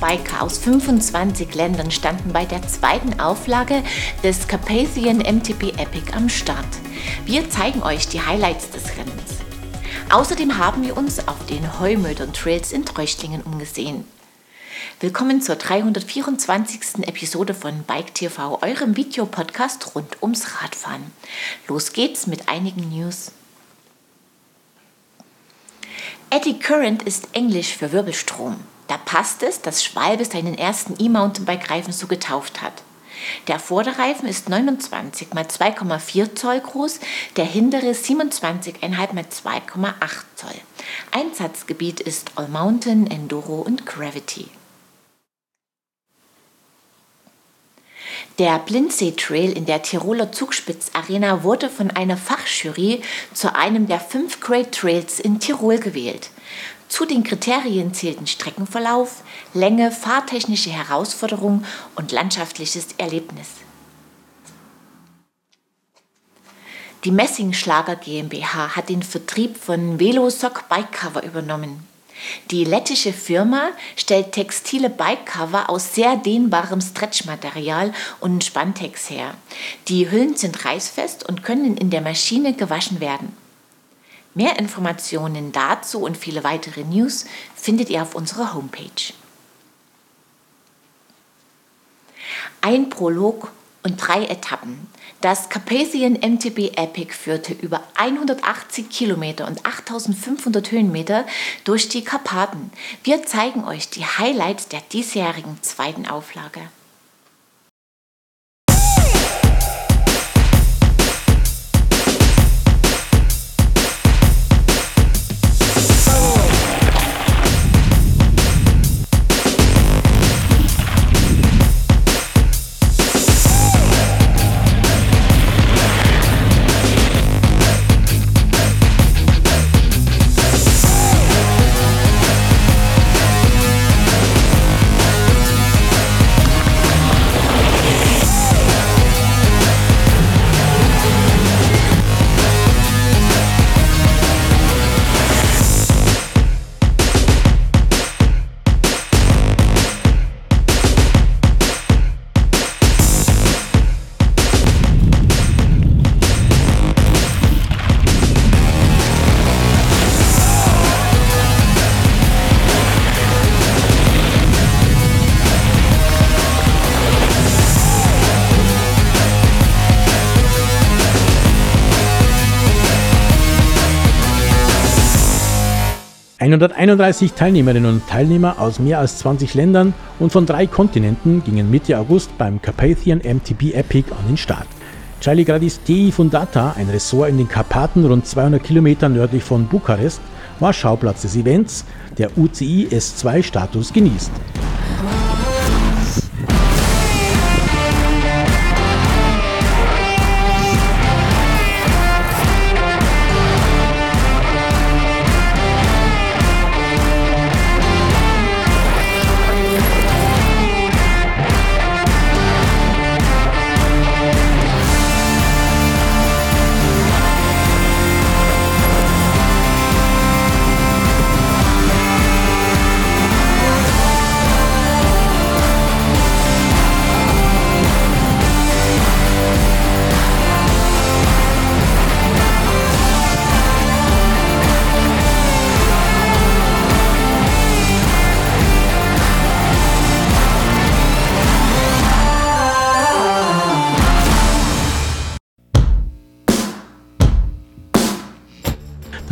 Biker aus 25 Ländern standen bei der zweiten Auflage des Carpathian MTB Epic am Start. Wir zeigen euch die Highlights des Rennens. Außerdem haben wir uns auf den Heumödern Trails in Treuchtlingen umgesehen. Willkommen zur 324. Episode von Bike TV, eurem Videopodcast rund ums Radfahren. Los geht's mit einigen News. Eddy Current ist Englisch für Wirbelstrom. Da passt es, dass Schwalbe seinen ersten E-Mountainbike-Reifen so getauft hat. Der Vorderreifen ist 29 x 2,4 Zoll groß, der hintere 27,5 x 2,8 Zoll. Einsatzgebiet ist All Mountain, Enduro und Gravity. Der Blindsee Trail in der Tiroler Zugspitz Arena wurde von einer Fachjury zu einem der fünf Great Trails in Tirol gewählt. Zu den Kriterien zählten Streckenverlauf, Länge, fahrtechnische Herausforderung und landschaftliches Erlebnis. Die Messingschlager GmbH hat den Vertrieb von Velosock Bike Cover übernommen. Die lettische Firma stellt textile Bikecover aus sehr dehnbarem Stretchmaterial und Spantex her. Die Hüllen sind reißfest und können in der Maschine gewaschen werden. Mehr Informationen dazu und viele weitere News findet ihr auf unserer Homepage. Ein Prolog und drei Etappen. Das Carpathian MTB Epic führte über 180 Kilometer und 8500 Höhenmeter durch die Karpaten. Wir zeigen euch die Highlights der diesjährigen zweiten Auflage. – 131 Teilnehmerinnen und Teilnehmer aus mehr als 20 Ländern und von drei Kontinenten gingen Mitte August beim Carpathian MTB Epic an den Start. Charlie Gradis Dei Fundata, ein Ressort in den Karpaten rund 200 Kilometer nördlich von Bukarest, war Schauplatz des Events, der UCI S2-Status genießt.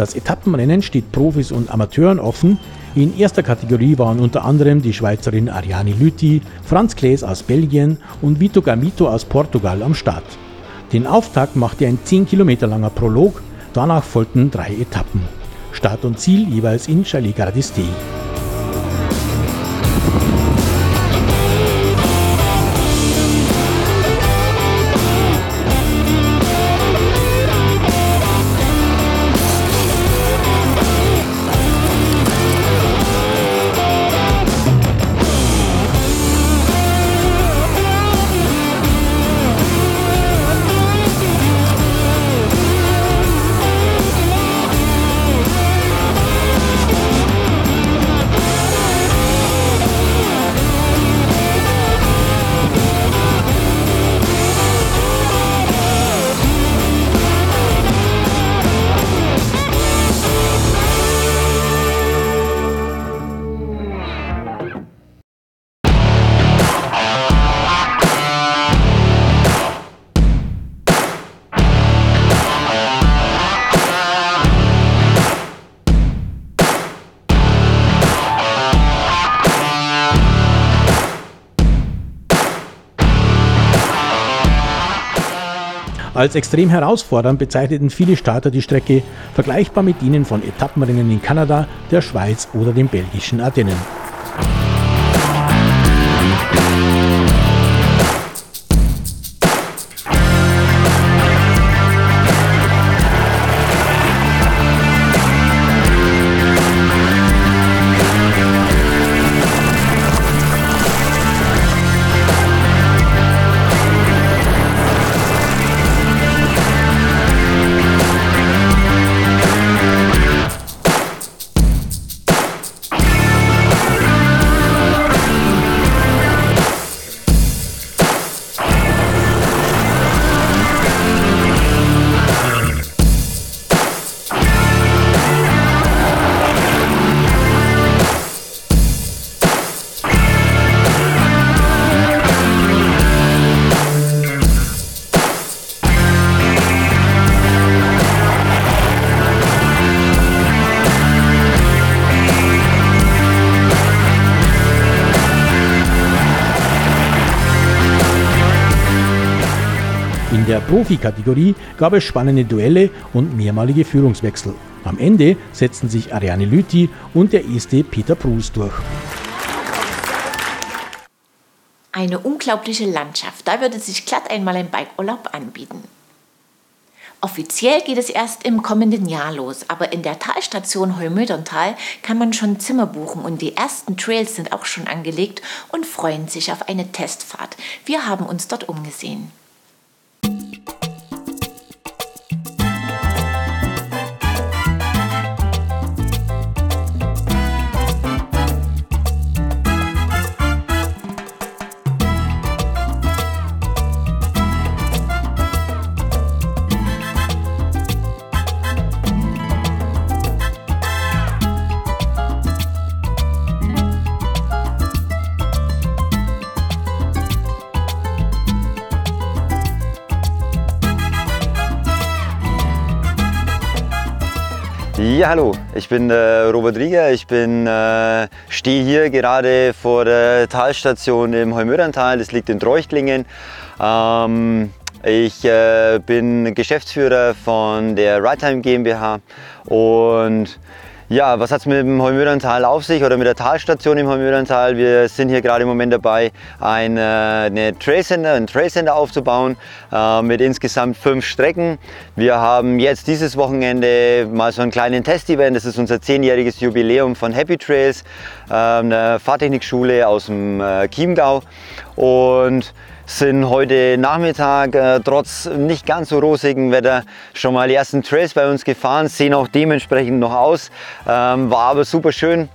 Das Etappenrennen steht Profis und Amateuren offen. In erster Kategorie waren unter anderem die Schweizerin Ariane Lüthi, Franz Klaes aus Belgien und Vito Gamito aus Portugal am Start. Den Auftakt machte ein 10 Kilometer langer Prolog, danach folgten drei Etappen. Start und Ziel jeweils in Chalet Gardistei. Als extrem herausfordernd bezeichneten viele Starter die Strecke, vergleichbar mit denen von Etappenrennen in Kanada, der Schweiz oder den belgischen Ardennen. Der Profikategorie gab es spannende Duelle und mehrmalige Führungswechsel. Am Ende setzten sich Ariane Lüthi und der Este Peter Prus durch. Eine unglaubliche Landschaft, da würde sich glatt einmal ein Bikeurlaub anbieten. Offiziell geht es erst im kommenden Jahr los, aber in der Talstation Heumöderntal kann man schon Zimmer buchen und die ersten Trails sind auch schon angelegt und freuen sich auf eine Testfahrt. Wir haben uns dort umgesehen. Ja, hallo, ich bin äh, Robert Rieger. Ich äh, stehe hier gerade vor der Talstation im Heumöderntal. Das liegt in Treuchtlingen. Ähm, ich äh, bin Geschäftsführer von der Ridetime GmbH und ja, was hat es mit dem Heumöderntal auf sich oder mit der Talstation im Heumöderntal? Wir sind hier gerade im Moment dabei, äh, eine Trailcenter, ein Trailcenter aufzubauen äh, mit insgesamt fünf Strecken. Wir haben jetzt dieses Wochenende mal so einen kleinen Testevent. Das ist unser zehnjähriges Jubiläum von Happy Trails, äh, eine Fahrtechnikschule aus dem äh, Chiemgau. Und sind heute Nachmittag äh, trotz nicht ganz so rosigem Wetter schon mal die ersten Trails bei uns gefahren, sehen auch dementsprechend noch aus, ähm, war aber super schön.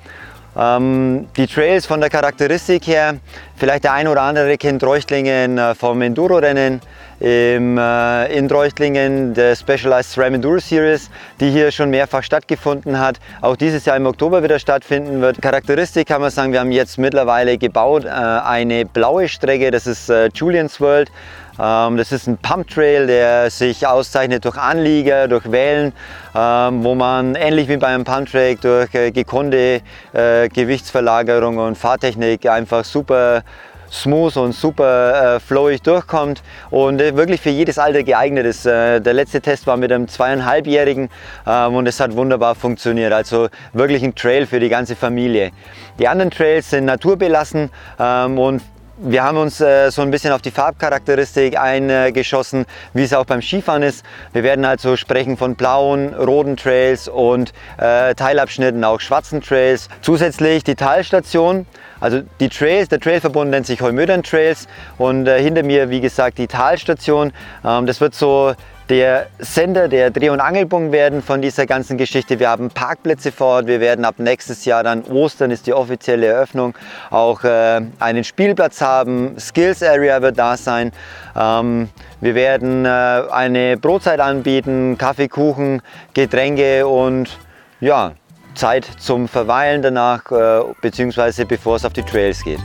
Ähm, die Trails von der Charakteristik her, vielleicht der ein oder andere kennt Reuchtlingen äh, vom Enduro-Rennen im, äh, in Reuchtlingen, der Specialized SRAM Enduro Series, die hier schon mehrfach stattgefunden hat, auch dieses Jahr im Oktober wieder stattfinden wird. Charakteristik kann man sagen, wir haben jetzt mittlerweile gebaut äh, eine blaue Strecke, das ist äh, Julian's World. Ähm, das ist ein Pump Trail, der sich auszeichnet durch Anlieger, durch Wellen, ähm, wo man ähnlich wie beim Pump Track durch äh, gekonnte äh, Gewichtsverlagerung und Fahrtechnik einfach super smooth und super äh, flowig durchkommt und äh, wirklich für jedes Alter geeignet ist. Äh, der letzte Test war mit einem zweieinhalbjährigen ähm, und es hat wunderbar funktioniert. Also wirklich ein Trail für die ganze Familie. Die anderen Trails sind naturbelassen ähm, und wir haben uns äh, so ein bisschen auf die Farbcharakteristik eingeschossen, wie es auch beim Skifahren ist. Wir werden also sprechen von blauen, roten Trails und äh, Teilabschnitten, auch schwarzen Trails. Zusätzlich die Talstation, also die Trails, der Trailverbund nennt sich Heumödern Trails und äh, hinter mir, wie gesagt, die Talstation. Ähm, das wird so der Sender, der Dreh- und Angelpunkt werden von dieser ganzen Geschichte. Wir haben Parkplätze vor Ort. Wir werden ab nächstes Jahr dann Ostern ist die offizielle Eröffnung auch äh, einen Spielplatz haben. Skills Area wird da sein. Ähm, wir werden äh, eine Brotzeit anbieten, Kaffee, Kuchen, Getränke und ja, Zeit zum Verweilen danach, äh, beziehungsweise bevor es auf die Trails geht.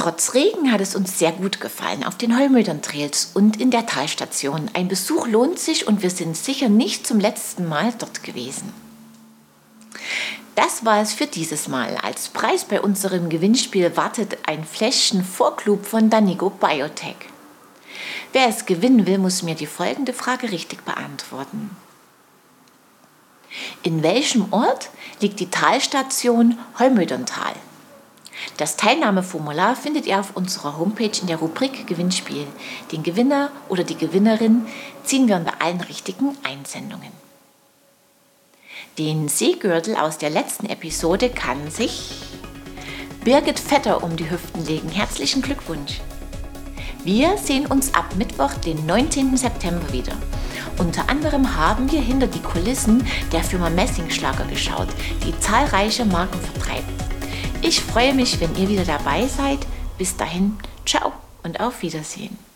Trotz Regen hat es uns sehr gut gefallen auf den Heumödern Trails und in der Talstation. Ein Besuch lohnt sich und wir sind sicher nicht zum letzten Mal dort gewesen. Das war es für dieses Mal. Als Preis bei unserem Gewinnspiel wartet ein Fläschchen Vorklub von Danigo Biotech. Wer es gewinnen will, muss mir die folgende Frage richtig beantworten. In welchem Ort liegt die Talstation Holmöderntal? Das Teilnahmeformular findet ihr auf unserer Homepage in der Rubrik Gewinnspiel. Den Gewinner oder die Gewinnerin ziehen wir bei allen richtigen Einsendungen. Den Seegürtel aus der letzten Episode kann sich Birgit Vetter um die Hüften legen. Herzlichen Glückwunsch! Wir sehen uns ab Mittwoch, den 19. September wieder. Unter anderem haben wir hinter die Kulissen der Firma Messingschlager geschaut, die zahlreiche Marken vertreibt. Ich freue mich, wenn ihr wieder dabei seid. Bis dahin, ciao und auf Wiedersehen.